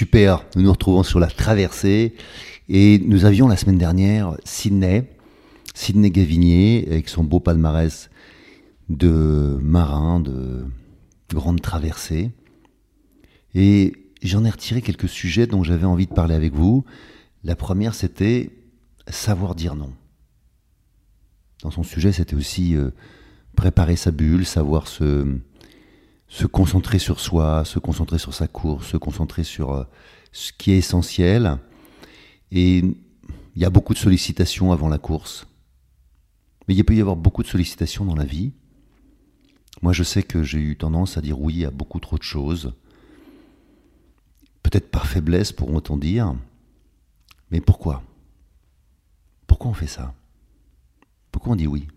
Super, nous nous retrouvons sur la traversée et nous avions la semaine dernière Sydney, Sydney Gavinier avec son beau palmarès de marin, de grande traversée. Et j'en ai retiré quelques sujets dont j'avais envie de parler avec vous. La première, c'était savoir dire non. Dans son sujet, c'était aussi euh, préparer sa bulle, savoir se, se concentrer sur soi, se concentrer sur sa course, se concentrer sur euh, ce qui est essentiel. Et il y a beaucoup de sollicitations avant la course. Mais il peut y avoir beaucoup de sollicitations dans la vie. Moi, je sais que j'ai eu tendance à dire oui à beaucoup trop de choses. Peut-être par faiblesse, pourront-on dire. Mais pourquoi? Pourquoi on fait ça? Pourquoi on dit oui?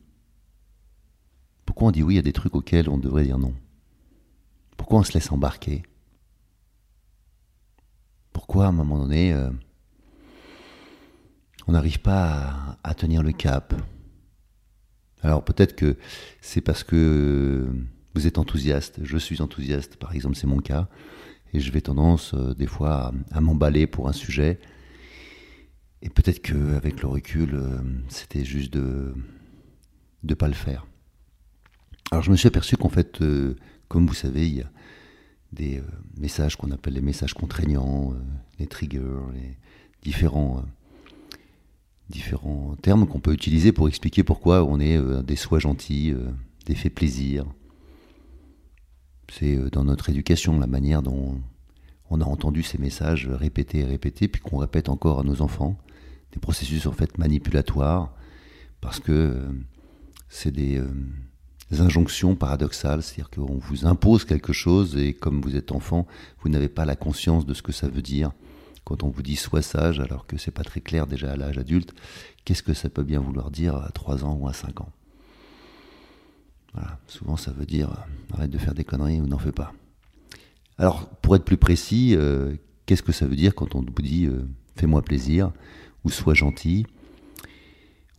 Pourquoi on dit oui à des trucs auxquels on devrait dire non? Pourquoi on se laisse embarquer? Pourquoi à un moment donné, euh, on n'arrive pas à, tenir le cap? Alors peut-être que c'est parce que vous êtes enthousiaste, je suis enthousiaste, par exemple c'est mon cas, et je vais tendance euh, des fois à, m'emballer pour un sujet. Et peut-être qu'avec le recul, euh, c'était juste de ne pas le faire. Alors je me suis aperçu qu'en fait, comme vous savez, il y a des euh, messages qu'on appelle les messages contraignants, euh, les triggers, les différents, euh, différents termes qu'on peut utiliser pour expliquer pourquoi on est des soins gentils, des faits plaisir. C'est dans notre éducation la manière dont on a entendu ces messages répétés et répétés, puis qu'on répète encore à nos enfants. Des processus en fait manipulatoires, parce que c'est des injonctions paradoxales, c'est-à-dire qu'on vous impose quelque chose et comme vous êtes enfant, vous n'avez pas la conscience de ce que ça veut dire. Quand on vous dit sois sage, alors que c'est pas très clair déjà à l'âge adulte, qu'est-ce que ça peut bien vouloir dire à 3 ans ou à 5 ans? Voilà, souvent ça veut dire arrête de faire des conneries ou n'en fais pas. Alors, pour être plus précis, euh, qu'est-ce que ça veut dire quand on vous dit euh, fais-moi plaisir ou sois gentil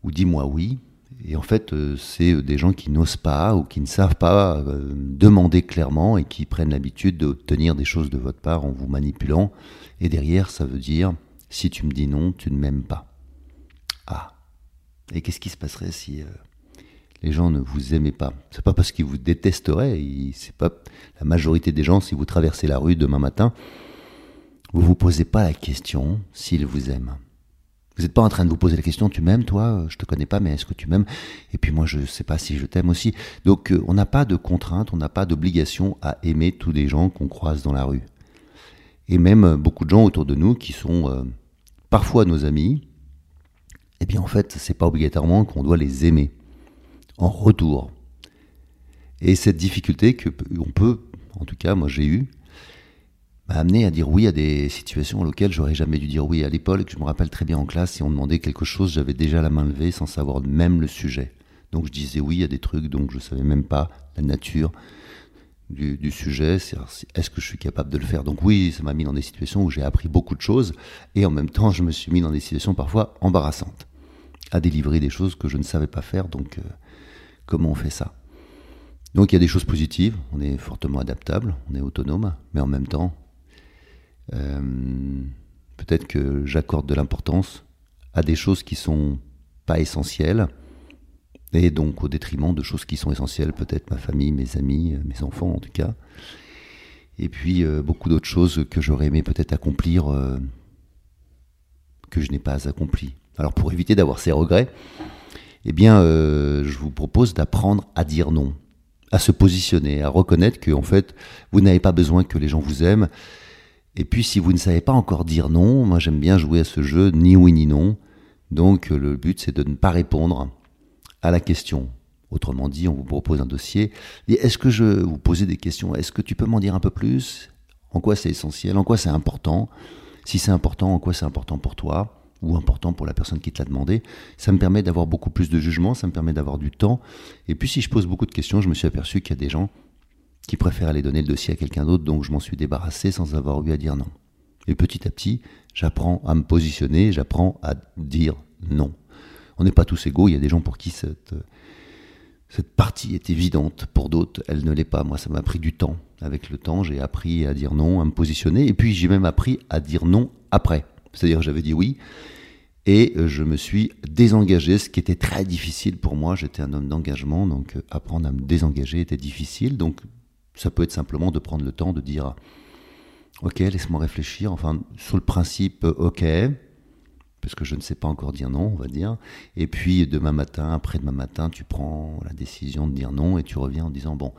ou dis-moi oui et en fait, euh, c'est euh, des gens qui n'osent pas ou qui ne savent pas euh, demander clairement et qui prennent l'habitude d'obtenir des choses de votre part en vous manipulant. Et derrière, ça veut dire, si tu me dis non, tu ne m'aimes pas. Ah. Et qu'est-ce qui se passerait si les gens ne vous aimaient pas? C'est pas parce qu'ils vous détesteraient. C'est pas la majorité des gens. Si vous traversez la rue demain matin, vous vous posez pas la question s'ils vous aiment. Vous n'êtes pas en train de vous poser la question, tu m'aimes toi? Je te connais pas, mais est-ce que tu m'aimes? Et puis moi, je ne sais pas si je t'aime aussi. Donc, euh, on n'a pas de contrainte, on n'a pas d'obligation à aimer tous les gens qu'on croise dans la rue. Et même euh, beaucoup de gens autour de nous qui sont euh, parfois nos amis, eh bien en fait, c'est pas obligatoirement qu'on doit les aimer en retour. Et cette difficulté que on peut, en tout cas, moi j'ai eu, m'a amené à dire oui à des situations auxquelles j'aurais jamais dû dire oui à l'époque. Je me rappelle très bien en classe, si on demandait quelque chose, j'avais déjà la main levée sans savoir même le sujet. Donc je disais oui à des trucs dont je savais même pas la nature du, sujet. Est-ce que je suis capable de le faire? Donc oui, ça m'a mis dans des situations où j'ai appris beaucoup de choses et en même temps, je me suis mis dans des situations parfois embarrassantes à délivrer des choses que je ne savais pas faire. Donc euh, comment on fait ça? Donc il y a des choses positives, on est fortement adaptable, on est autonome, mais en même temps, peut-être que j'accorde de l'importance à des choses qui sont pas essentielles, et donc au détriment de choses qui sont essentielles, peut-être ma famille, mes amis, mes enfants en tout cas. Et puis beaucoup d'autres choses que j'aurais aimé peut-être accomplir que je n'ai pas accompli. Alors pour éviter d'avoir ces regrets, eh bien, je vous propose d'apprendre à dire non, à se positionner, à reconnaître que en fait, vous n'avez pas besoin que les gens vous aiment. Et puis, si vous ne savez pas encore dire non, moi j'aime bien jouer à ce jeu ni oui ni non. Donc, le but c'est de ne pas répondre à la question. Autrement dit, on vous propose un dossier. Est-ce que je vous posais des questions? Est-ce que tu peux m'en dire un peu plus? En quoi c'est essentiel? En quoi c'est important? Si c'est important, en quoi c'est important pour toi? Ou important pour la personne qui te l'a demandé? Ça me permet d'avoir beaucoup plus de jugement, ça me permet d'avoir du temps. Et puis si je pose beaucoup de questions, je me suis aperçu qu'il y a des gens qui préfèrent aller donner le dossier à quelqu'un d'autre, donc je m'en suis débarrassé sans avoir eu à dire non. Et petit à petit, j'apprends à me positionner, j'apprends à dire non. On n'est pas tous égaux, il y a des gens pour qui cette, cette partie est évidente, pour d'autres, elle ne l'est pas. Moi, ça m'a pris du temps. Avec le temps, j'ai appris à dire non, à me positionner, et puis j'ai même appris à dire non après. C'est-à-dire, j'avais dit oui, et je me suis désengagé, ce qui était très difficile pour moi. J'étais un homme d'engagement, donc euh, apprendre à me désengager était difficile. Donc ça peut être simplement de prendre le temps de dire Ok, laisse-moi réfléchir. Enfin, sur le principe, euh, ok, parce que je ne sais pas encore dire non, on va dire. Et puis demain matin, après-demain matin, tu prends la décision de dire non et tu reviens en disant Bon,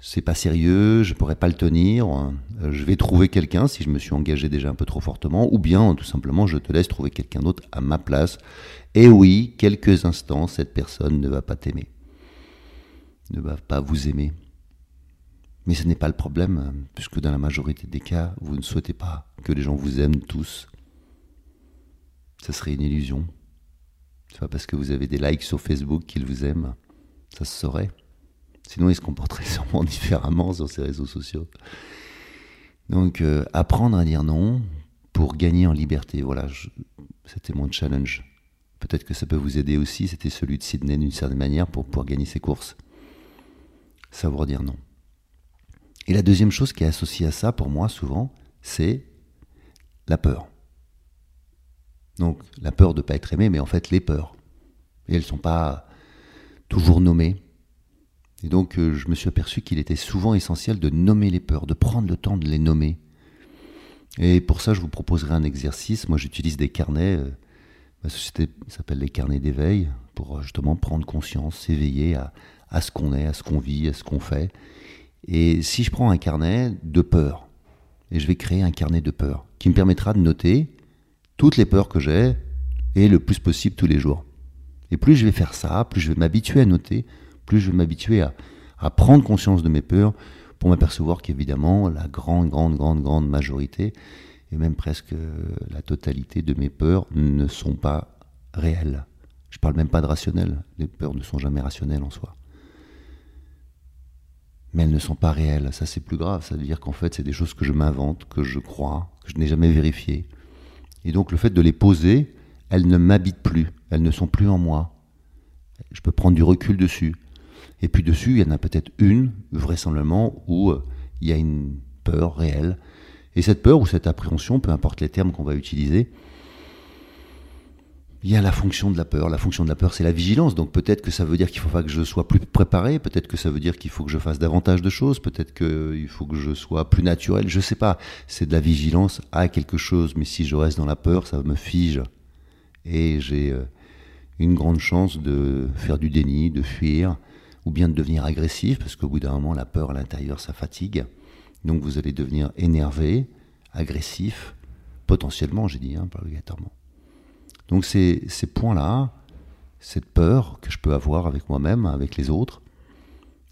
c'est pas sérieux, je pourrais pas le tenir, euh, je vais trouver quelqu'un si je me suis engagé déjà un peu trop fortement, ou bien tout simplement je te laisse trouver quelqu'un d'autre à ma place. Et oui, quelques instants, cette personne ne va pas t'aimer, ne va pas vous aimer. Mais ce n'est pas le problème, puisque dans la majorité des cas, vous ne souhaitez pas que les gens vous aiment tous. Ça serait une illusion. C'est pas parce que vous avez des likes sur Facebook qu'ils vous aiment. Ça se saurait. Sinon, il se comporterait sûrement différemment sur ces réseaux sociaux. Donc, euh, apprendre à dire non pour gagner en liberté. Voilà, c'était mon challenge. Peut-être que ça peut vous aider aussi. C'était celui de Sydney d'une certaine manière pour pouvoir gagner ses courses. Savoir dire non. Et la deuxième chose qui est associée à ça, pour moi, souvent, c'est la peur. Donc, la peur de ne pas être aimé, mais en fait, les peurs. Et elles ne sont pas toujours nommées. Et donc, euh, je me suis aperçu qu'il était souvent essentiel de nommer les peurs, de prendre le temps de les nommer. Et pour ça, je vous proposerai un exercice. Moi, j'utilise des carnets. Euh, ma société s'appelle les carnets d'éveil, pour euh, justement prendre conscience, s'éveiller à, à ce qu'on est, à ce qu'on vit, à ce qu'on fait. Et si je prends un carnet de peur, et je vais créer un carnet de peur, qui me permettra de noter toutes les peurs que j'ai, et le plus possible tous les jours. Et plus je vais faire ça, plus je vais m'habituer à noter, plus je vais m'habituer à, prendre conscience de mes peurs pour m'apercevoir qu'évidemment, la grande, grande, grande, grande majorité, et même presque la totalité de mes peurs ne sont pas réelles. Je parle même pas de rationnel. Les peurs ne sont jamais rationnelles en soi. Mais elles ne sont pas réelles. Ça, c'est plus grave. Ça veut dire qu'en fait, c'est des choses que je m'invente, que je crois, que je n'ai jamais vérifiées. Et donc, le fait de les poser, elles ne m'habitent plus. Elles ne sont plus en moi. Je peux prendre du recul dessus. Et puis dessus, il y en a peut-être une, vraisemblablement, où euh, il y a une peur réelle. Et cette peur ou cette appréhension, peu importe les termes qu'on va utiliser, il y a la fonction de la peur. La fonction de la peur, c'est la vigilance. Donc peut-être que ça veut dire qu'il faut pas que je sois plus préparé, peut-être que ça veut dire qu'il faut que je fasse davantage de choses, peut-être qu'il faut que je sois plus naturel, je sais pas. C'est de la vigilance à quelque chose, mais si je reste dans la peur, ça me fige. Et j'ai euh, une grande chance de faire du déni, de fuir, ou bien de devenir agressif, parce qu'au bout d'un moment, la peur à l'intérieur, ça fatigue. Donc vous allez devenir énervé, agressif, potentiellement, j'ai dit, hein, pas obligatoirement. Donc ces, points-là, cette peur que je peux avoir avec moi-même, avec les autres,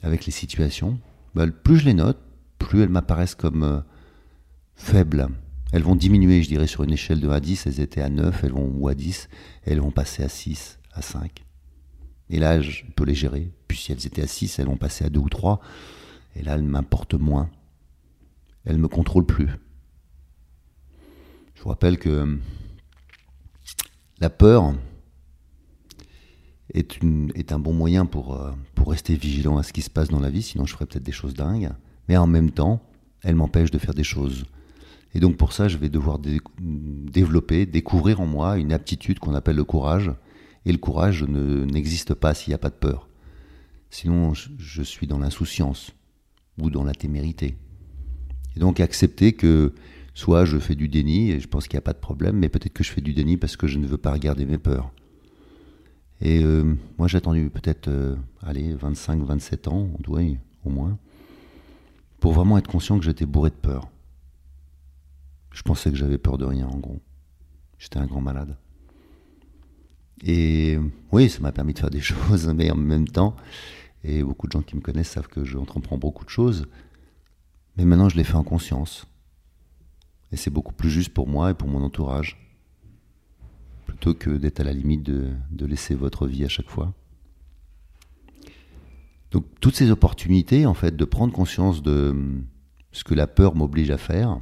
avec les situations, bah, plus je les note, plus elles m'apparaissent comme euh, faibles. Elles vont diminuer, je dirais, sur une échelle de 1 à 10, elles étaient à 9, elles vont, ou à 10, elles vont passer à 6, à 5. Et là, je peux les gérer. Puis si elles étaient à 6, elles vont passer à 2 ou 3. Et là, elles m'importent moins. Elles ne me contrôlent plus. Je vous rappelle que la peur est, un bon moyen pour, euh, pour rester vigilant à ce qui se passe dans la vie, sinon je ferais peut-être des choses dingues. Mais en même temps, elle m'empêche de faire des choses. Et donc pour ça, je vais devoir développer, découvrir en moi une aptitude qu'on appelle le courage, et le courage n'existe pas s'il n'y a pas de peur. Sinon, je, suis dans l'insouciance ou dans la témérité. Et donc accepter que soit je fais du déni, et je pense qu'il n'y a pas de problème, mais peut-être que je fais du déni parce que je ne veux pas regarder mes peurs. Et euh, moi j'ai attendu peut-être, euh, allez, 25, 27 ans, on au moins, pour vraiment être conscient que j'étais bourré de peur. Je pensais que j'avais peur de rien en gros. J'étais un grand malade. Et oui, ça m'a permis de faire des choses, mais en même temps, et beaucoup de gens qui me connaissent savent que j'entreprends beaucoup de choses, mais maintenant je les fais en conscience. Et c'est beaucoup plus juste pour moi et pour mon entourage, plutôt que d'être à la limite de, laisser votre vie à chaque fois. Donc toutes ces opportunités, en fait, de prendre conscience de ce que la peur m'oblige à faire,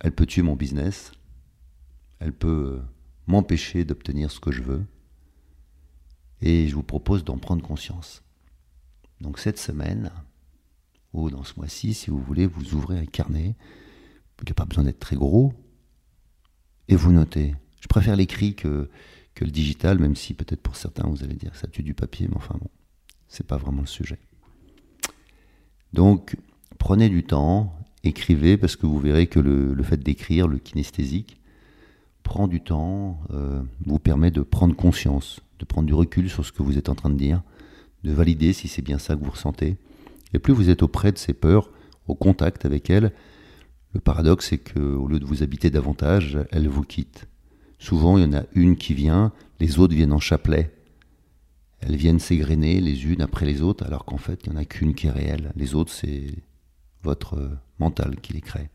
elle peut tuer mon business, elle peut m'empêcher d'obtenir ce que je veux, et je vous propose d'en prendre conscience. Donc cette semaine, ou dans ce mois-ci, si vous voulez, vous ouvrez un carnet il n'y a pas besoin d'être très gros. Et vous notez. Je préfère l'écrit que, le digital, même si peut-être pour certains vous allez dire ça tue du papier, mais enfin bon, c'est pas vraiment le sujet. Donc, prenez du temps, écrivez, parce que vous verrez que le, fait d'écrire, le kinesthésique, prend du temps, euh, vous permet de prendre conscience, de prendre du recul sur ce que vous êtes en train de dire, de valider si c'est bien ça que vous ressentez. Et plus vous êtes auprès de ces peurs, au contact avec elles, le paradoxe, c'est qu'au lieu de vous habiter davantage, elles vous quittent. Souvent, il y en a une qui vient, les autres viennent en chapelet. Elles viennent s'égrener les unes après les autres, alors qu'en fait, il n'y en a qu'une qui est réelle. Les autres, c'est votre mental qui les crée.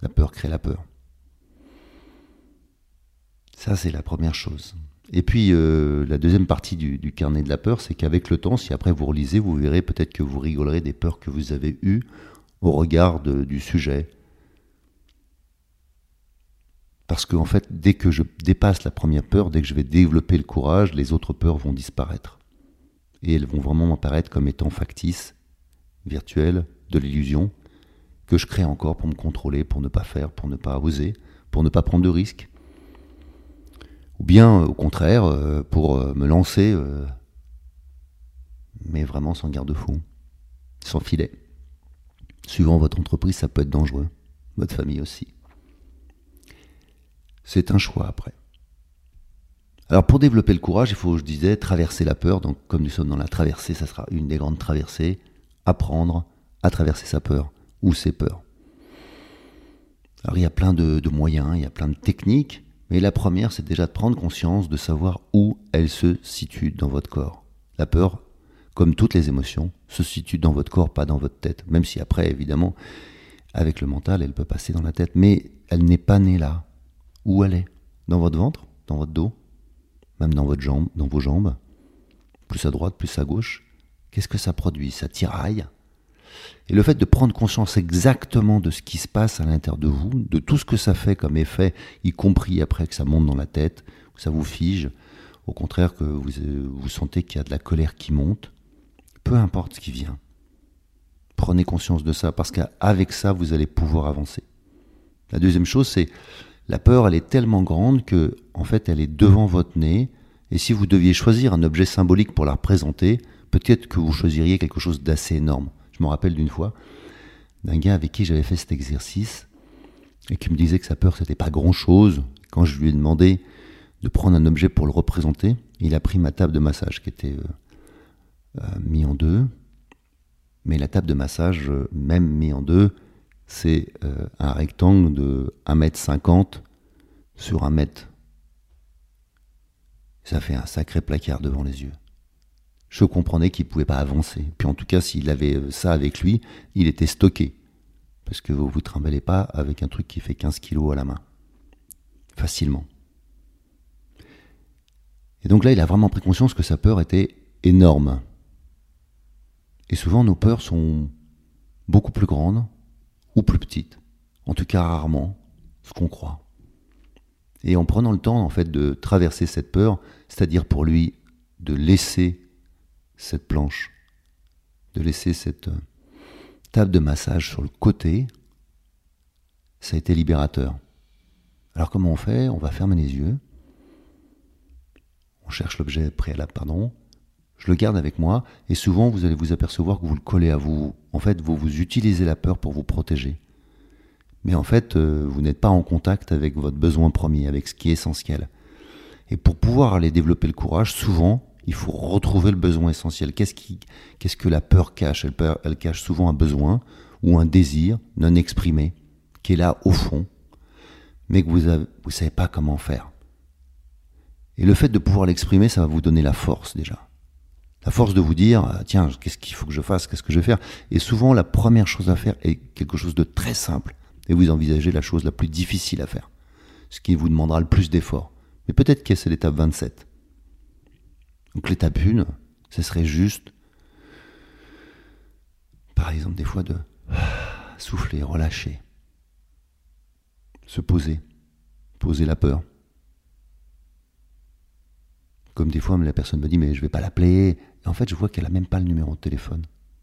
La peur crée la peur. Ça, c'est la première chose. Et puis, euh, la deuxième partie du carnet de la peur, c'est qu'avec le temps, si après vous relisez, vous verrez peut-être que vous rigolerez des peurs que vous avez eues au regard du sujet. Parce qu'en en fait, dès que je dépasse la première peur, dès que je vais développer le courage, les autres peurs vont disparaître. Et elles vont vraiment m'apparaître comme étant factices, virtuelles, de l'illusion, que je crée encore pour me contrôler, pour ne pas faire, pour ne pas oser, pour ne pas prendre de risques. Ou bien, au contraire, euh, pour euh, me lancer, euh, mais vraiment sans garde-fou, sans filet. Suivant votre entreprise, ça peut être dangereux. Votre famille aussi. C'est un choix après. Alors pour développer le courage, il faut, je disais, traverser la peur. Donc comme nous sommes dans la traversée, ça sera une des grandes traversées. Apprendre à traverser sa peur ou ses peurs. Alors il y a plein de, de moyens, il y a plein de techniques, mais la première, c'est déjà de prendre conscience, de savoir où elle se situe dans votre corps. La peur, comme toutes les émotions, se situe dans votre corps, pas dans votre tête. Même si après, évidemment, avec le mental, elle peut passer dans la tête. Mais elle n'est pas née là. Où elle est? Dans votre ventre? Dans votre dos? Même dans votre jambe Dans vos jambes? Plus à droite, plus à gauche? Qu'est-ce que ça produit? Ça tiraille? Et le fait de prendre conscience exactement de ce qui se passe à l'intérieur de vous, de tout ce que ça fait comme effet, y compris après que ça monte dans la tête, que ça vous fige, au contraire que vous, vous sentez qu'il y a de la colère qui monte, peu importe ce qui vient. Prenez conscience de ça, parce qu'avec ça, vous allez pouvoir avancer. La deuxième chose, c'est la peur, elle est tellement grande que, en fait, elle est devant votre nez. Et si vous deviez choisir un objet symbolique pour la représenter, peut-être que vous choisiriez quelque chose d'assez énorme. Je me rappelle d'une fois d'un gars avec qui j'avais fait cet exercice et qui me disait que sa peur, c'était pas grand chose. Quand je lui ai demandé de prendre un objet pour le représenter, il a pris ma table de massage qui était euh, mis en deux. Mais la table de massage, euh, même mis en deux, c'est euh, un rectangle de 1m50 sur 1 mètre. Ça fait un sacré placard devant les yeux. Je comprenais qu'il ne pouvait pas avancer. Puis en tout cas, s'il avait ça avec lui, il était stocké. Parce que vous ne vous trimballez pas avec un truc qui fait 15 kilos à la main. Facilement. Et donc là, il a vraiment pris conscience que sa peur était énorme. Et souvent, nos peurs sont beaucoup plus grandes ou plus petites. En tout cas, rarement ce qu'on croit. Et en prenant le temps, en fait, de traverser cette peur, c'est-à-dire pour lui de laisser cette planche, de laisser cette euh, table de massage sur le côté, ça a été libérateur. Alors comment on fait? On va fermer les yeux. On cherche l'objet préalable, pardon. Je le garde avec moi, et souvent vous allez vous apercevoir que vous le collez à vous. En fait, vous, vous utilisez la peur pour vous protéger. Mais en fait, euh, vous n'êtes pas en contact avec votre besoin premier, avec ce qui est essentiel. Et pour pouvoir aller développer le courage, souvent, il faut retrouver le besoin essentiel. Qu'est-ce que la peur cache? Elle, cache souvent un besoin ou un désir non exprimé qui est là au fond, mais que vous ne savez pas comment faire. Et le fait de pouvoir l'exprimer, ça va vous donner la force déjà. La force de vous dire, ah, tiens, qu'est-ce qu'il faut que je fasse, qu'est-ce que je vais faire. Et souvent, la première chose à faire est quelque chose de très simple. Et vous envisagez la chose la plus difficile à faire. Ce qui vous demandera le plus d'efforts. Mais peut-être que c'est l'étape 27. Donc l'étape 1, ce serait juste, par exemple, des fois de souffler, relâcher, se poser, poser la peur. Comme des fois, la personne me dit, mais je vais pas l'appeler. En fait, je vois qu'elle a même pas le numéro de téléphone.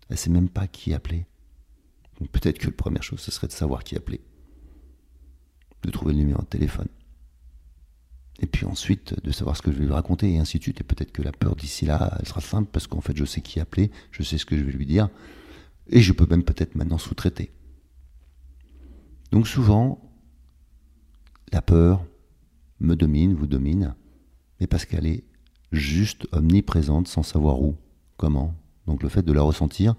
Elle sait même pas qui appeler. Donc peut-être que la première chose, ce serait de savoir qui appeler. De trouver le numéro de téléphone. Et puis ensuite, de savoir ce que je vais lui raconter, et ainsi de suite. Et peut-être que la peur d'ici là, elle sera simple, parce qu'en fait, je sais qui appeler, je sais ce que je vais lui dire, et je peux même peut-être maintenant sous-traiter. Donc souvent, la peur me domine, vous domine, mais parce qu'elle est juste omniprésente sans savoir où, comment. Donc le fait de la ressentir,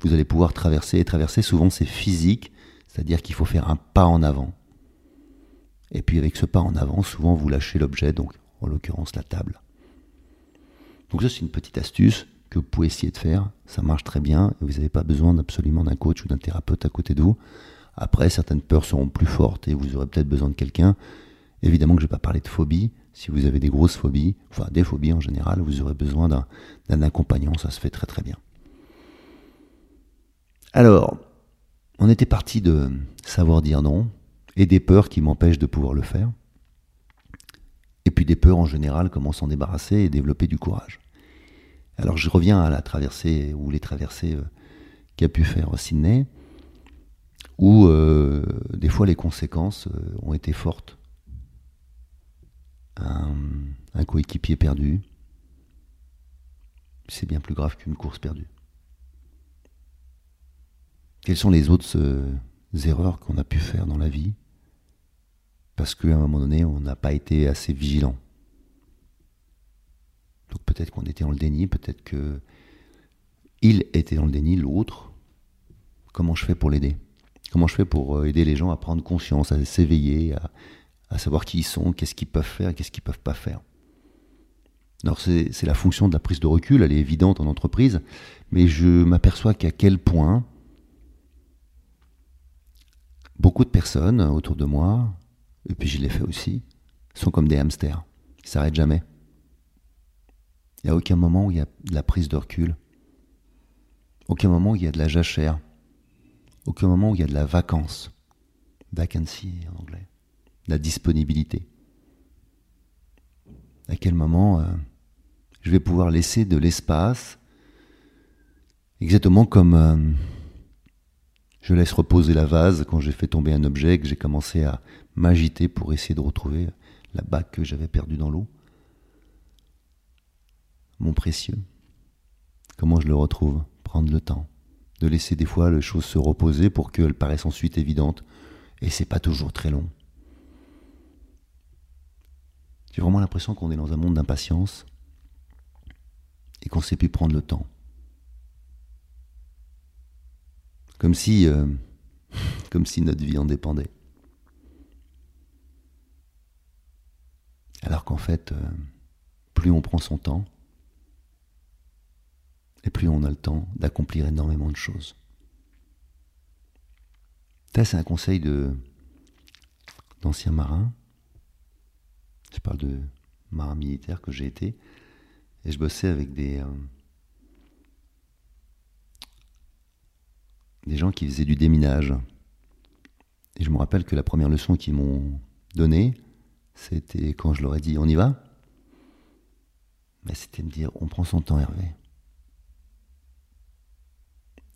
vous allez pouvoir traverser et traverser. Souvent c'est physique, c'est-à-dire qu'il faut faire un pas en avant. Et puis avec ce pas en avant, souvent vous lâchez l'objet, donc en l'occurrence la table. Donc ça c'est une petite astuce que vous pouvez essayer de faire. Ça marche très bien et vous n'avez pas besoin absolument d'un coach ou d'un thérapeute à côté de vous. Après, certaines peurs seront plus fortes et vous aurez peut-être besoin de quelqu'un. Évidemment que je ne vais pas parler de phobie, si vous avez des grosses phobies, enfin des phobies en général, vous aurez besoin d'un accompagnant, ça se fait très très bien. Alors, on était parti de savoir dire non, et des peurs qui m'empêchent de pouvoir le faire, et puis des peurs en général, comment s'en débarrasser et développer du courage. Alors je reviens à la traversée, ou les traversées euh, qu'a pu faire Sydney, où euh, des fois les conséquences euh, ont été fortes un, coéquipier perdu, c'est bien plus grave qu'une course perdue. Quelles sont les autres euh, erreurs qu'on a pu faire dans la vie? Parce qu'à un moment donné, on n'a pas été assez vigilant. Donc peut-être qu'on était dans le déni, peut-être que il était dans le déni, l'autre. Comment je fais pour l'aider? Comment je fais pour euh, aider les gens à prendre conscience, à s'éveiller, à, à savoir qui ils sont, qu'est-ce qu'ils peuvent faire qu'est-ce qu'ils peuvent pas faire. Alors c'est la fonction de la prise de recul, elle est évidente en entreprise, mais je m'aperçois qu'à quel point beaucoup de personnes autour de moi, et puis je l'ai fait aussi, sont comme des hamsters. Ils s'arrêtent jamais. Il n'y a aucun moment où il y a de la prise de recul. Aucun moment où il y a de la jachère. Aucun moment où il y a de la vacance. Vacancy en anglais la disponibilité. À quel moment euh, je vais pouvoir laisser de l'espace, exactement comme euh, je laisse reposer la vase quand j'ai fait tomber un objet, que j'ai commencé à m'agiter pour essayer de retrouver la bague que j'avais perdue dans l'eau. Mon précieux, comment je le retrouve? Prendre le temps, de laisser des fois les choses se reposer pour qu'elles paraissent ensuite évidentes, et c'est pas toujours très long. J'ai vraiment l'impression qu'on est dans un monde d'impatience et qu'on ne sait plus prendre le temps. Comme si, euh, comme si notre vie en dépendait. Alors qu'en fait, euh, plus on prend son temps, et plus on a le temps d'accomplir énormément de choses. Ça, c'est un conseil de d'anciens marins je parle de marin militaire que j'ai été. Et je bossais avec des, euh, des gens qui faisaient du déminage. Et je me rappelle que la première leçon qu'ils m'ont donnée, c'était quand je leur ai dit on y va? Mais c'était me dire on prend son temps Hervé.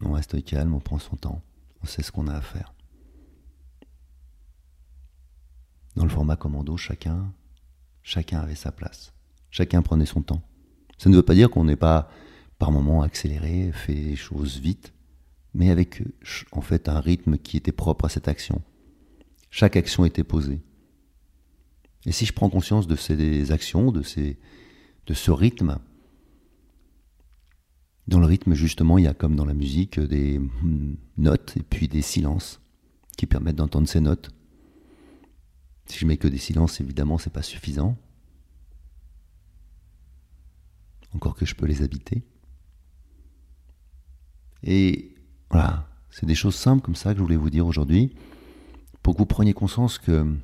On reste calme, on prend son temps, on sait ce qu'on a à faire. Dans le format commando, chacun Chacun avait sa place. Chacun prenait son temps. Ça ne veut pas dire qu'on n'est pas par moments accéléré, fait les choses vite, mais avec en fait un rythme qui était propre à cette action. Chaque action était posée. Et si je prends conscience de ces actions, de, ce rythme, dans le rythme, justement, il y a comme dans la musique des notes et puis des silences qui permettent d'entendre ces notes. Si je mets que des silences, évidemment, c'est pas suffisant. Encore que je peux les habiter. Et voilà, c'est des choses simples comme ça que je voulais vous dire aujourd'hui, pour que vous preniez conscience que,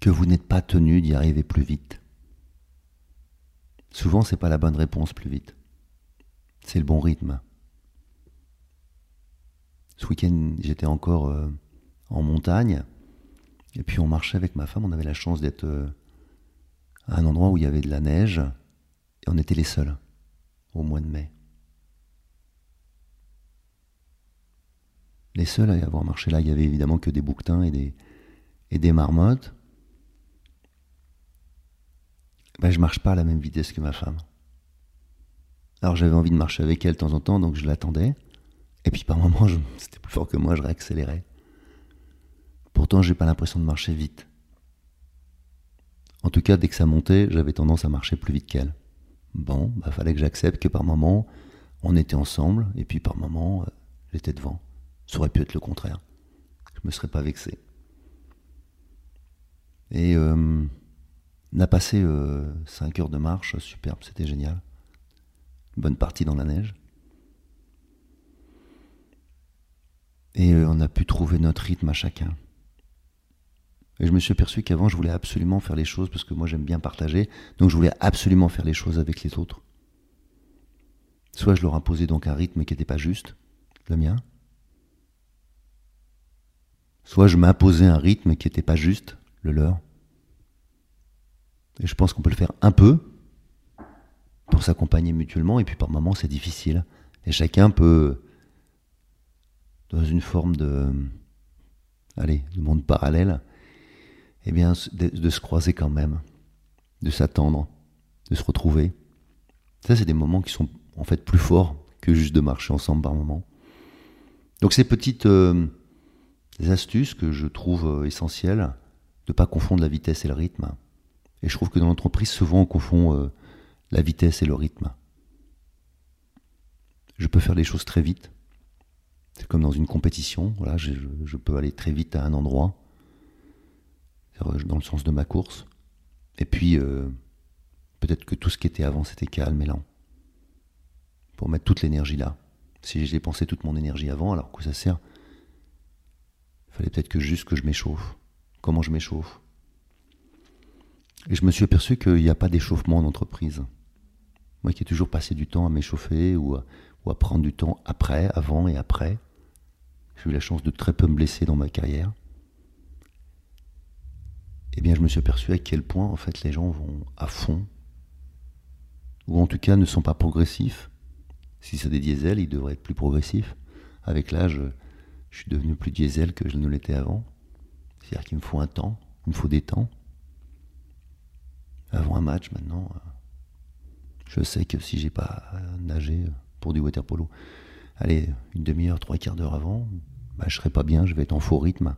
que vous n'êtes pas tenu d'y arriver plus vite. Souvent, c'est pas la bonne réponse plus vite. C'est le bon rythme. Ce week-end, j'étais encore euh, en montagne, et puis on marchait avec ma femme, on avait la chance d'être euh, à un endroit où il y avait de la neige, et on était les seuls au mois de mai. Les seuls à y avoir marché là, il y avait évidemment que des bouquetins et des, et des marmottes. Ben, je marche pas à la même vitesse que ma femme. Alors j'avais envie de marcher avec elle de temps en temps, donc je l'attendais. Et puis par moments, c'était plus fort que moi, je réaccélérais. Pourtant, j'ai pas l'impression de marcher vite. En tout cas, dès que ça montait, j'avais tendance à marcher plus vite qu'elle. Bon, bah fallait que j'accepte que par moments, on était ensemble, et puis par moments, euh, j'étais devant. Ça aurait pu être le contraire. Je me serais pas vexé. Et euh, on a passé 5 euh, heures de marche, superbe, c'était génial. Bonne partie dans la neige. Et euh, on a pu trouver notre rythme à chacun. Et je me suis aperçu qu'avant, je voulais absolument faire les choses, parce que moi j'aime bien partager, donc je voulais absolument faire les choses avec les autres. Soit je leur imposais donc un rythme qui n'était pas juste, le mien, soit je m'imposais un rythme qui n'était pas juste, le leur. Et je pense qu'on peut le faire un peu pour s'accompagner mutuellement, et puis par moments c'est difficile. Et chacun peut, dans une forme de, allez, de monde parallèle, eh bien, de, se croiser quand même, de s'attendre, de se retrouver. Ça, c'est des moments qui sont en fait plus forts que juste de marcher ensemble par moment. Donc ces petites euh, astuces que je trouve euh, essentielles, de ne pas confondre la vitesse et le rythme, et je trouve que dans l'entreprise, souvent, on confond euh, la vitesse et le rythme. Je peux faire les choses très vite. C'est comme dans une compétition. Voilà, je, peux aller très vite à un endroit, dans le sens de ma course. Et puis, euh, peut-être que tout ce qui était avant, c'était calme et lent. Pour mettre toute l'énergie là. Si j'ai pensé toute mon énergie avant, alors que ça sert Il fallait peut-être que juste que je m'échauffe. Comment je m'échauffe? Et je me suis aperçu qu'il n'y a pas d'échauffement en entreprise. Moi qui ai toujours passé du temps à m'échauffer ou à, prendre du temps après, avant et après, j'ai eu la chance de très peu me blesser dans ma carrière. Eh bien, je me suis aperçu à quel point, en fait, les gens vont à fond, ou en tout cas ne sont pas progressifs. Si c'est des diesels, ils devraient être plus progressifs. Avec l'âge, je suis devenu plus diesel que je ne l'étais avant. C'est-à-dire qu'il me faut un temps, il me faut des temps avant un match maintenant, euh, je sais que si j'ai pas nagé pour du water polo, allez, une demi-heure, trois quarts d'heure avant, bah, je serai pas bien, je vais être en faux rythme.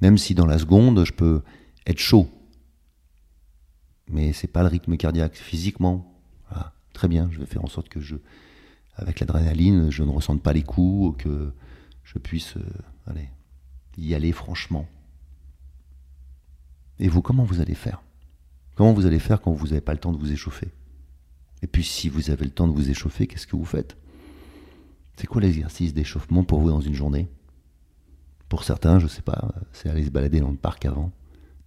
Même si dans la seconde, je peux être chaud. Mais c'est pas le rythme cardiaque. Physiquement, très bien, je vais faire en sorte que je, avec l'adrénaline, je ne ressente pas les coups, que je puisse euh, y aller franchement. Et vous, comment vous allez faire? Comment vous allez faire quand vous n'avez pas le temps de vous échauffer? Et puis si vous avez le temps de vous échauffer, qu'est-ce que vous faites? C'est quoi l'exercice d'échauffement pour vous dans une journée? Pour certains, je ne sais pas, c'est aller se balader dans le parc avant,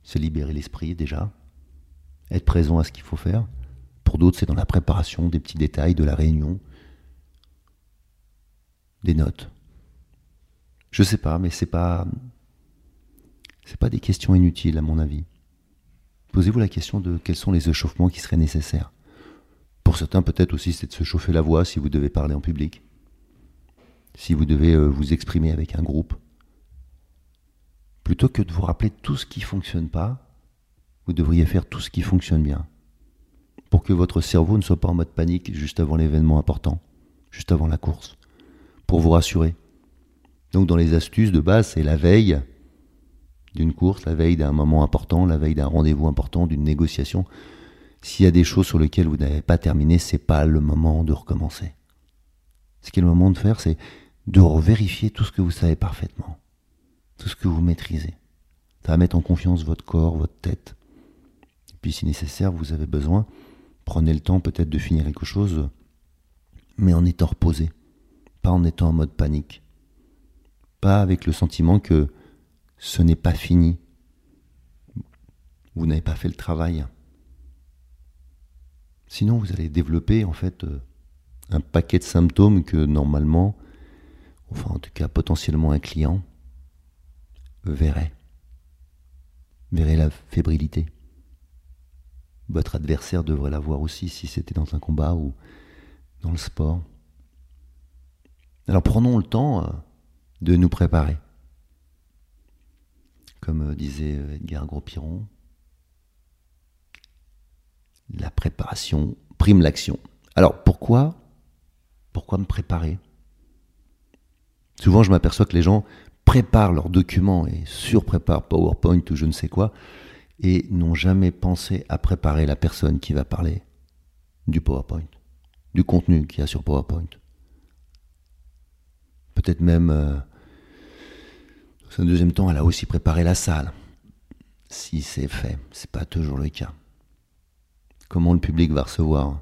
se libérer l'esprit déjà, être présent à ce qu'il faut faire. Pour d'autres, c'est dans la préparation des petits détails de la réunion, des notes. Je sais pas, mais c'est pas c'est pas des questions inutiles à mon avis. Posez-vous la question de quels sont les échauffements qui seraient nécessaires. Pour certains, peut-être aussi, c'est de se chauffer la voix si vous devez parler en public, si vous devez euh, vous exprimer avec un groupe. Plutôt que de vous rappeler tout ce qui ne fonctionne pas, vous devriez faire tout ce qui fonctionne bien. pour que votre cerveau ne soit pas en mode panique juste avant l'événement important, juste avant la course, pour vous rassurer. Donc dans les astuces de base, c'est la veille d'une course, la veille d'un moment important, la veille d'un rendez-vous important, d'une négociation. S'il y a des choses sur lesquelles vous n'avez pas terminé, c'est pas le moment de recommencer. Ce qui est le moment de faire, c'est de vérifier tout ce que vous savez parfaitement, tout ce que vous maîtrisez. Ça va mettre en confiance votre corps, votre tête. Et puis si nécessaire, vous avez besoin, prenez le temps peut-être de finir quelque chose, mais en étant reposé, pas en étant en mode panique, pas avec le sentiment que ce n'est pas fini. Vous n'avez pas fait le travail. Sinon, vous allez développer en fait euh, un paquet de symptômes que normalement, enfin en tout cas potentiellement un client, verrait. Verrait la fébrilité. Votre adversaire devrait la voir aussi si c'était dans un combat ou dans le sport. Alors prenons le temps euh, de nous préparer comme euh, disait euh, Edgar Gros-Piron. La préparation prime l'action. Alors pourquoi Pourquoi me préparer? Souvent je m'aperçois que les gens préparent leurs documents et surpréparent PowerPoint ou je ne sais quoi et n'ont jamais pensé à préparer la personne qui va parler du PowerPoint, du contenu qu'il y a sur PowerPoint. Peut-être même euh, dans un deuxième temps, elle a aussi préparé la salle. Si c'est fait, c'est pas toujours le cas. Comment le public va recevoir?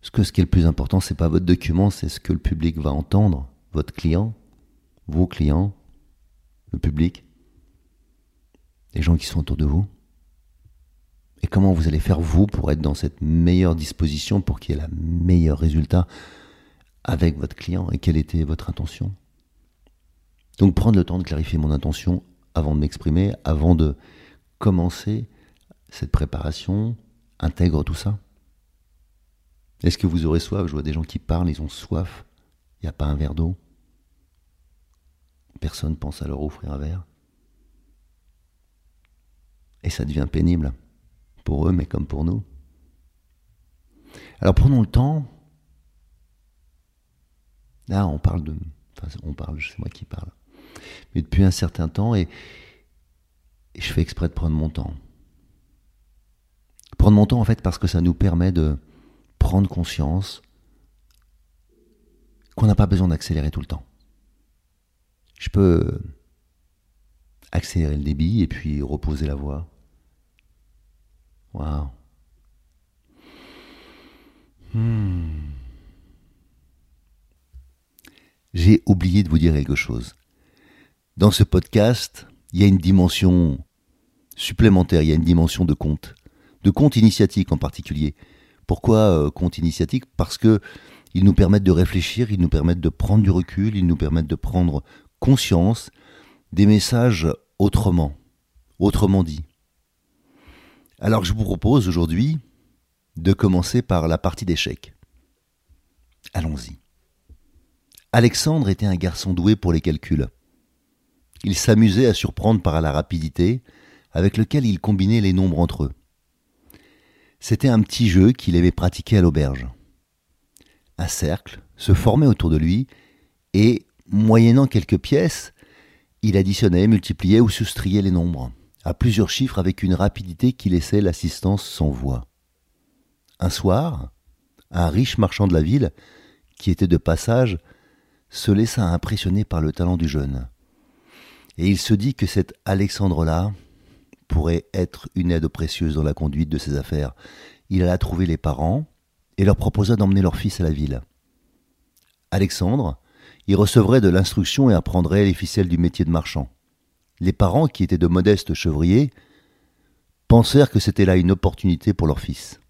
Parce que ce qui est le plus important, c'est pas votre document, c'est ce que le public va entendre, votre client, vos clients, le public, les gens qui sont autour de vous. Et comment vous allez faire vous pour être dans cette meilleure disposition pour qu'il y ait le meilleur résultat avec votre client et quelle était votre intention? Donc prendre le temps de clarifier mon intention avant de m'exprimer, avant de commencer cette préparation, intègre tout ça. Est-ce que vous aurez soif? Je vois des gens qui parlent, ils ont soif. Il n'y a pas un verre d'eau? Personne pense à leur offrir un verre. Et ça devient pénible. Pour eux, mais comme pour nous. Alors prenons le temps. Là, on parle de. Enfin, on parle, c'est moi qui parle mais depuis un certain temps, et, je fais exprès de prendre mon temps. Prendre mon temps, en fait, parce que ça nous permet de prendre conscience qu'on n'a pas besoin d'accélérer tout le temps. Je peux accélérer le débit et puis reposer la voix. Waouh. Hmm. J'ai oublié de vous dire quelque chose dans ce podcast, il y a une dimension supplémentaire, il y a une dimension de compte, de compte initiatique en particulier. Pourquoi euh, compte initiatique? Parce que ils nous permettent de réfléchir, ils nous permettent de prendre du recul, ils nous permettent de prendre conscience des messages autrement, autrement dit. Alors je vous propose aujourd'hui de commencer par la partie d'échecs. Allons-y. Alexandre était un garçon doué pour les calculs il s'amusait à surprendre par la rapidité avec lequel il combinait les nombres entre eux. C'était un petit jeu qu'il aimait pratiquer à l'auberge. Un cercle se formait autour de lui et, moyennant quelques pièces, il additionnait, multipliait ou soustrayait les nombres, à plusieurs chiffres avec une rapidité qui laissait l'assistance sans voix. Un soir, un riche marchand de la ville, qui était de passage, se laissa impressionner par le talent du jeune. Et il se dit que cet Alexandre-là pourrait être une aide précieuse dans la conduite de ses affaires. Il alla trouver les parents et leur proposa d'emmener leur fils à la ville. Alexandre y recevrait de l'instruction et apprendrait les ficelles du métier de marchand. Les parents, qui étaient de modestes chevriers, pensèrent que c'était là une opportunité pour leur fils.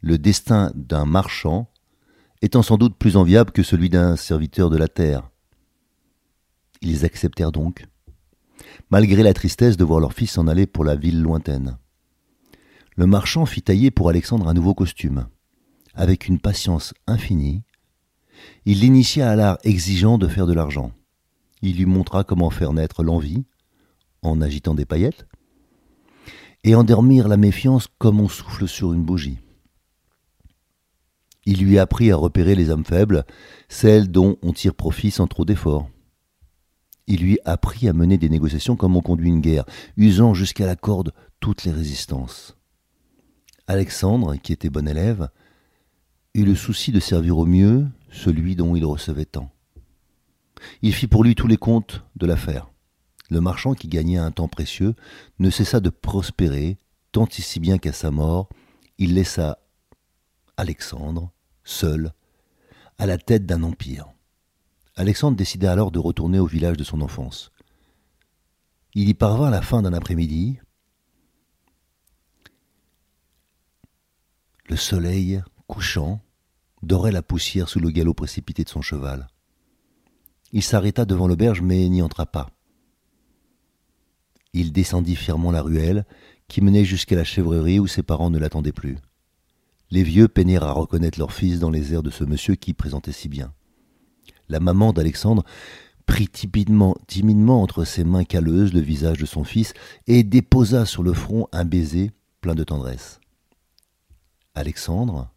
Le destin d'un marchand étant sans doute plus enviable que celui d'un serviteur de la terre. Ils acceptèrent donc malgré la tristesse de voir leur fils s'en aller pour la ville lointaine. Le marchand fit tailler pour Alexandre un nouveau costume. Avec une patience infinie, il l'initia à l'art exigeant de faire de l'argent. Il lui montra comment faire naître l'envie, en agitant des paillettes, et endormir la méfiance comme on souffle sur une bougie. Il lui apprit à repérer les âmes faibles, celles dont on tire profit sans trop d'efforts. Il lui apprit à mener des négociations comme on conduit une guerre, usant jusqu'à la corde toutes les résistances. Alexandre, qui était bon élève, eut le souci de servir au mieux celui dont il recevait tant. Il fit pour lui tous les comptes de l'affaire. Le marchand, qui gagnait un temps précieux, ne cessa de prospérer, tant et si bien qu'à sa mort, il laissa Alexandre, seul, à la tête d'un empire. Alexandre décida alors de retourner au village de son enfance. Il y parvint à la fin d'un après-midi. Le soleil, couchant, dorait la poussière sous le galop précipité de son cheval. Il s'arrêta devant l'auberge mais n'y entra pas. Il descendit fièrement la ruelle qui menait jusqu'à la chèvrerie où ses parents ne l'attendaient plus. Les vieux peinèrent à reconnaître leur fils dans les airs de ce monsieur qui présentait si bien. La maman d'Alexandre prit timidement, timidement entre ses mains calleuses le visage de son fils et déposa sur le front un baiser plein de tendresse. Alexandre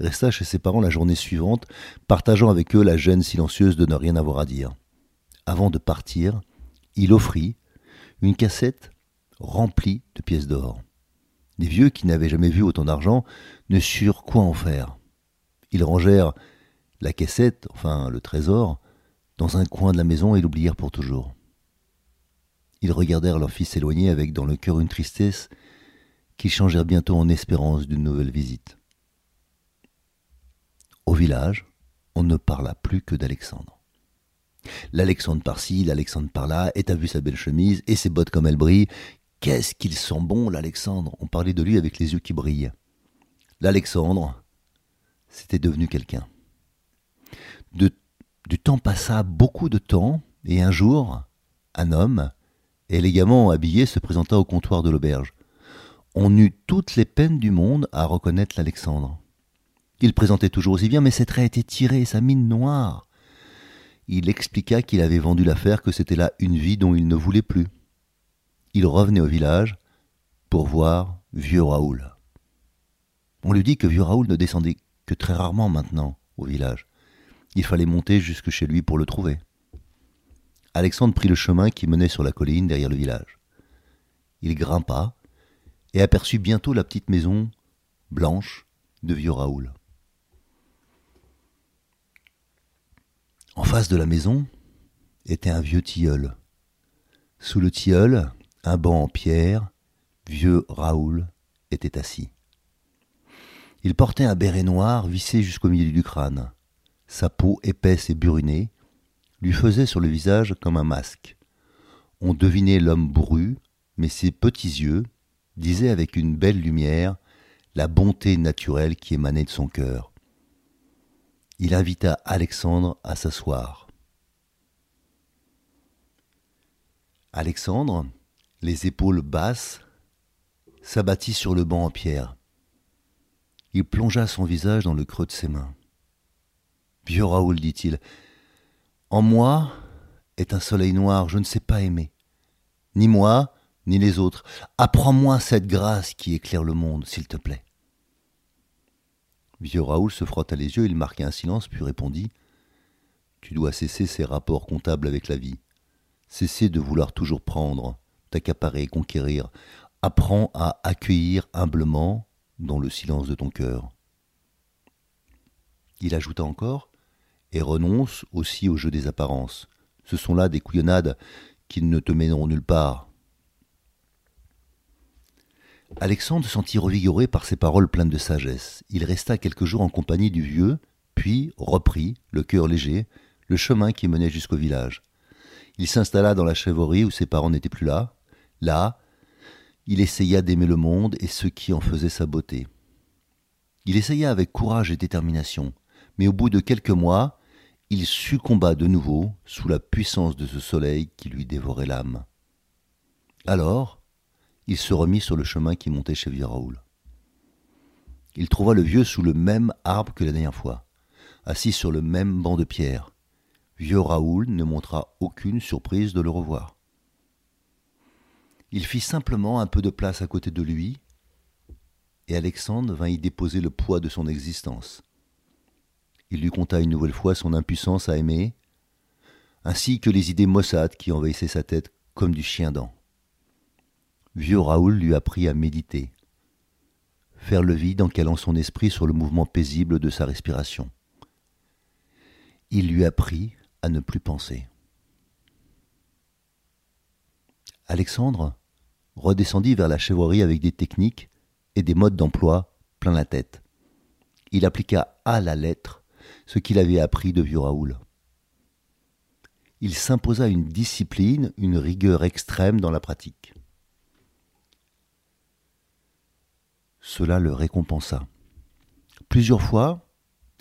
resta chez ses parents la journée suivante, partageant avec eux la gêne silencieuse de ne rien avoir à dire. Avant de partir, il offrit une cassette remplie de pièces d'or. Les vieux, qui n'avaient jamais vu autant d'argent, ne surent quoi en faire. Ils rangèrent la cassette, enfin le trésor, dans un coin de la maison et l'oublièrent pour toujours. Ils regardèrent leur fils s'éloigner avec dans le cœur une tristesse qui changèrent bientôt en espérance d'une nouvelle visite. Au village, on ne parla plus que d'Alexandre. L'Alexandre par-ci, l'Alexandre par-là, et t'as vu sa belle chemise et ses bottes comme elles brillent. Qu'est-ce qu'il sent bon, l'Alexandre On parlait de lui avec les yeux qui brillent. L'Alexandre, c'était devenu quelqu'un. du temps passa beaucoup de temps, et un jour, un homme, élégamment habillé, se présenta au comptoir de l'auberge. On eut toutes les peines du monde à reconnaître l'Alexandre. Il présentait toujours aussi bien, mais ses traits étaient tirés, sa mine noire. Il expliqua qu'il avait vendu l'affaire, que c'était là une vie dont il ne voulait plus. Il revenait au village pour voir vieux Raoul. On lui dit que vieux Raoul ne descendait que très rarement maintenant au village. Il fallait monter jusque chez lui pour le trouver. Alexandre prit le chemin qui menait sur la colline derrière le village. Il grimpa et aperçut bientôt la petite maison blanche de vieux Raoul. En face de la maison était un vieux tilleul. Sous le tilleul, un banc en pierre, vieux Raoul était assis. Il portait un béret noir vissé jusqu'au milieu du crâne. Sa peau épaisse et burunée lui faisait sur le visage comme un masque. On devinait l'homme bourru, mais ses petits yeux disaient avec une belle lumière la bonté naturelle qui émanait de son cœur il invita Alexandre à s'asseoir. Alexandre, les épaules basses, s'abattit sur le banc en pierre. Il plongea son visage dans le creux de ses mains. Vieux Raoul, dit-il, en moi est un soleil noir, je ne sais pas aimer. Ni moi, ni les autres. Apprends-moi cette grâce qui éclaire le monde, s'il te plaît. Vieux Raoul se frotta les yeux, il marqua un silence, puis répondit Tu dois cesser ces rapports comptables avec la vie. Cesser de vouloir toujours prendre, t'accaparer, conquérir. Apprends à accueillir humblement dans le silence de ton cœur. Il ajouta encore Et renonce aussi au jeu des apparences. Ce sont là des couillonnades qui ne te mèneront nulle part. Alexandre se sentit revigoré par ces paroles pleines de sagesse. Il resta quelques jours en compagnie du vieux, puis reprit, le cœur léger, le chemin qui menait jusqu'au village. Il s'installa dans la chèvrerie où ses parents n'étaient plus là. Là, il essaya d'aimer le monde et ce qui en faisait sa beauté. Il essaya avec courage et détermination, mais au bout de quelques mois, il succomba de nouveau sous la puissance de ce soleil qui lui dévorait l'âme. Alors, il se remit sur le chemin qui montait chez vieux Raoul. Il trouva le vieux sous le même arbre que la dernière fois, assis sur le même banc de pierre. Vieux Raoul ne montra aucune surprise de le revoir. Il fit simplement un peu de place à côté de lui, et Alexandre vint y déposer le poids de son existence. il lui conta une nouvelle fois son impuissance à aimer, ainsi que les idées maussades qui envahissaient sa tête comme du chien-dent. Vieux Raoul lui apprit à méditer, faire le vide en calant son esprit sur le mouvement paisible de sa respiration. Il lui apprit à ne plus penser. Alexandre redescendit vers la chèvrerie avec des techniques et des modes d'emploi plein la tête. Il appliqua à la lettre ce qu'il avait appris de vieux Raoul. Il s'imposa une discipline, une rigueur extrême dans la pratique. Cela le récompensa. Plusieurs fois,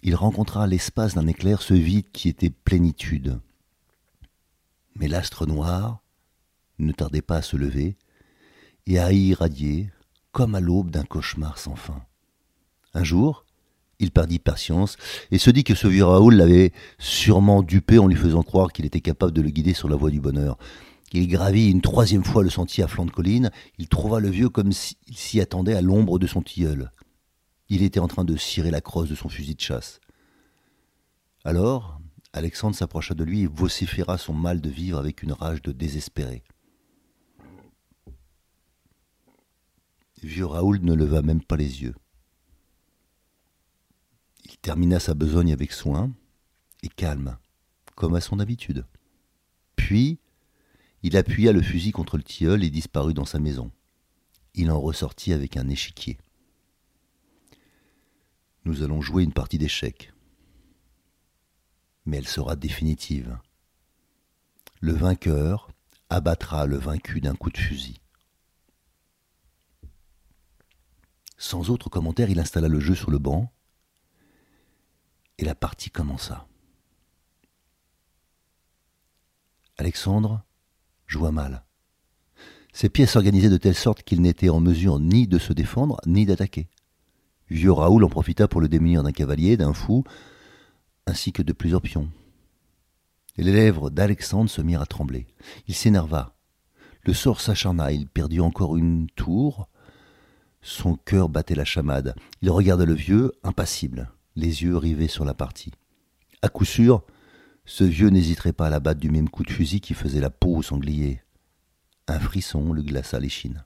il rencontra à l'espace d'un éclair ce vide qui était plénitude. Mais l'astre noir ne tardait pas à se lever et à irradier comme à l'aube d'un cauchemar sans fin. Un jour, il perdit patience et se dit que ce vieux Raoul l'avait sûrement dupé en lui faisant croire qu'il était capable de le guider sur la voie du bonheur. Il gravit une troisième fois le sentier à flanc de colline, il trouva le vieux comme s'il s'y attendait à l'ombre de son tilleul. Il était en train de cirer la crosse de son fusil de chasse. Alors, Alexandre s'approcha de lui et vociféra son mal de vivre avec une rage de désespéré. Vieux Raoul ne leva même pas les yeux. Il termina sa besogne avec soin et calme, comme à son habitude. Puis, il appuya le fusil contre le tilleul et disparut dans sa maison. Il en ressortit avec un échiquier. Nous allons jouer une partie d'échecs. Mais elle sera définitive. Le vainqueur abattra le vaincu d'un coup de fusil. Sans autre commentaire, il installa le jeu sur le banc, et la partie commença. Alexandre joua mal. Ses pièces s'organisaient de telle sorte qu'il n'était en mesure ni de se défendre, ni d'attaquer. Vieux Raoul en profita pour le démunir d'un cavalier, d'un fou, ainsi que de plusieurs pions. Les lèvres d'Alexandre se mirent à trembler. Il s'énerva. Le sort s'acharna, il perdit encore une tour. Son cœur battait la chamade. Il regarda le vieux, impassible, les yeux rivés sur la partie. À coup sûr, ce vieux n'hésiterait pas à la battre du même coup de fusil qui faisait la peau au sanglier. Un frisson le glaça l'échine.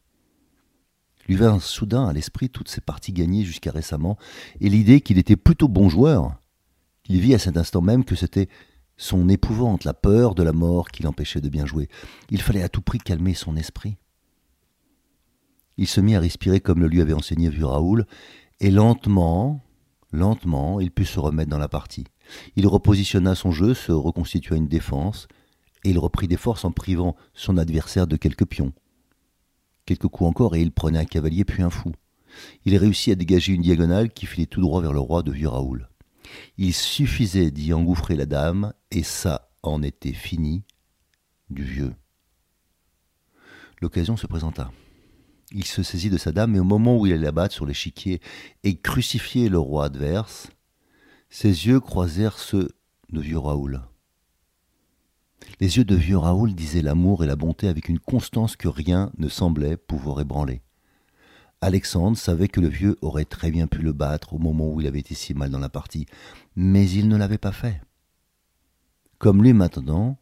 Lui vint soudain à l'esprit toutes ses parties gagnées jusqu'à récemment, et l'idée qu'il était plutôt bon joueur. Il vit à cet instant même que c'était son épouvante, la peur de la mort qui l'empêchait de bien jouer. Il fallait à tout prix calmer son esprit. Il se mit à respirer comme le lui avait enseigné vieux Raoul, et lentement, lentement, il put se remettre dans la partie. Il repositionna son jeu, se reconstitua une défense, et il reprit des forces en privant son adversaire de quelques pions. Quelques coups encore, et il prenait un cavalier puis un fou. Il réussit à dégager une diagonale qui filait tout droit vers le roi de vieux Raoul. Il suffisait d'y engouffrer la dame, et ça en était fini du vieux. L'occasion se présenta. Il se saisit de sa dame, et au moment où il allait abattre sur l'échiquier et crucifier le roi adverse, ses yeux croisèrent ceux de vieux Raoul. Les yeux de vieux Raoul disaient l'amour et la bonté avec une constance que rien ne semblait pouvoir ébranler. Alexandre savait que le vieux aurait très bien pu le battre au moment où il avait été si mal dans la partie, mais il ne l'avait pas fait. Comme lui maintenant,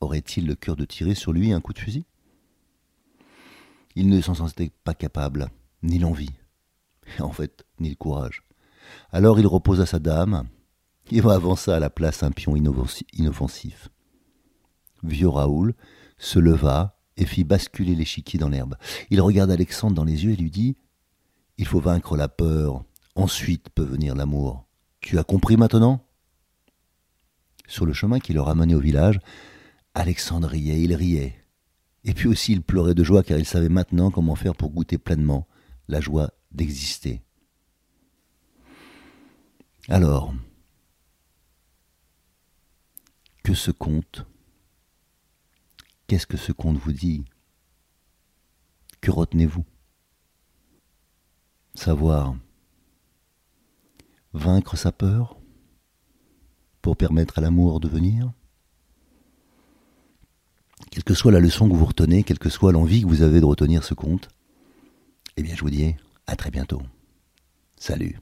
aurait-il le cœur de tirer sur lui un coup de fusil? Il ne s'en sentait pas capable, ni l'envie, en fait, ni le courage. Alors il reposa sa dame et avança à la place un pion inoffensif. Vieux Raoul se leva et fit basculer l'échiquier dans l'herbe. Il regarda Alexandre dans les yeux et lui dit Il faut vaincre la peur, ensuite peut venir l'amour. Tu as compris maintenant? Sur le chemin qui le ramenait au village, Alexandre riait, il riait. Et puis aussi il pleurait de joie car il savait maintenant comment faire pour goûter pleinement la joie d'exister. Alors, que ce conte Qu'est-ce que ce conte vous dit? Que retenez-vous? Savoir vaincre sa peur pour permettre à l'amour de venir? Quelle que soit la leçon que vous retenez, quelle que soit l'envie que vous avez de retenir ce conte, eh bien je vous dis à très bientôt. Salut.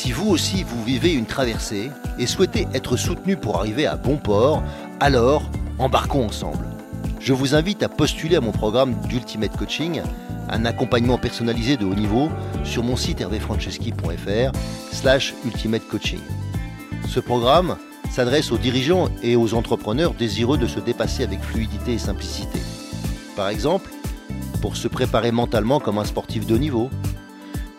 Si vous aussi vous vivez une traversée et souhaitez être soutenu pour arriver à bon port, alors embarquons ensemble. Je vous invite à postuler à mon programme d'Ultimate Coaching, un accompagnement personnalisé de haut niveau sur mon site hervéfranceschi.fr slash ultimate coaching. Ce programme s'adresse aux dirigeants et aux entrepreneurs désireux de se dépasser avec fluidité et simplicité. Par exemple, pour se préparer mentalement comme un sportif de haut niveau,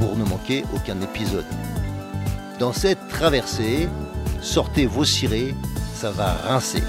pour ne manquer aucun épisode. Dans cette traversée, sortez vos cirés, ça va rincer.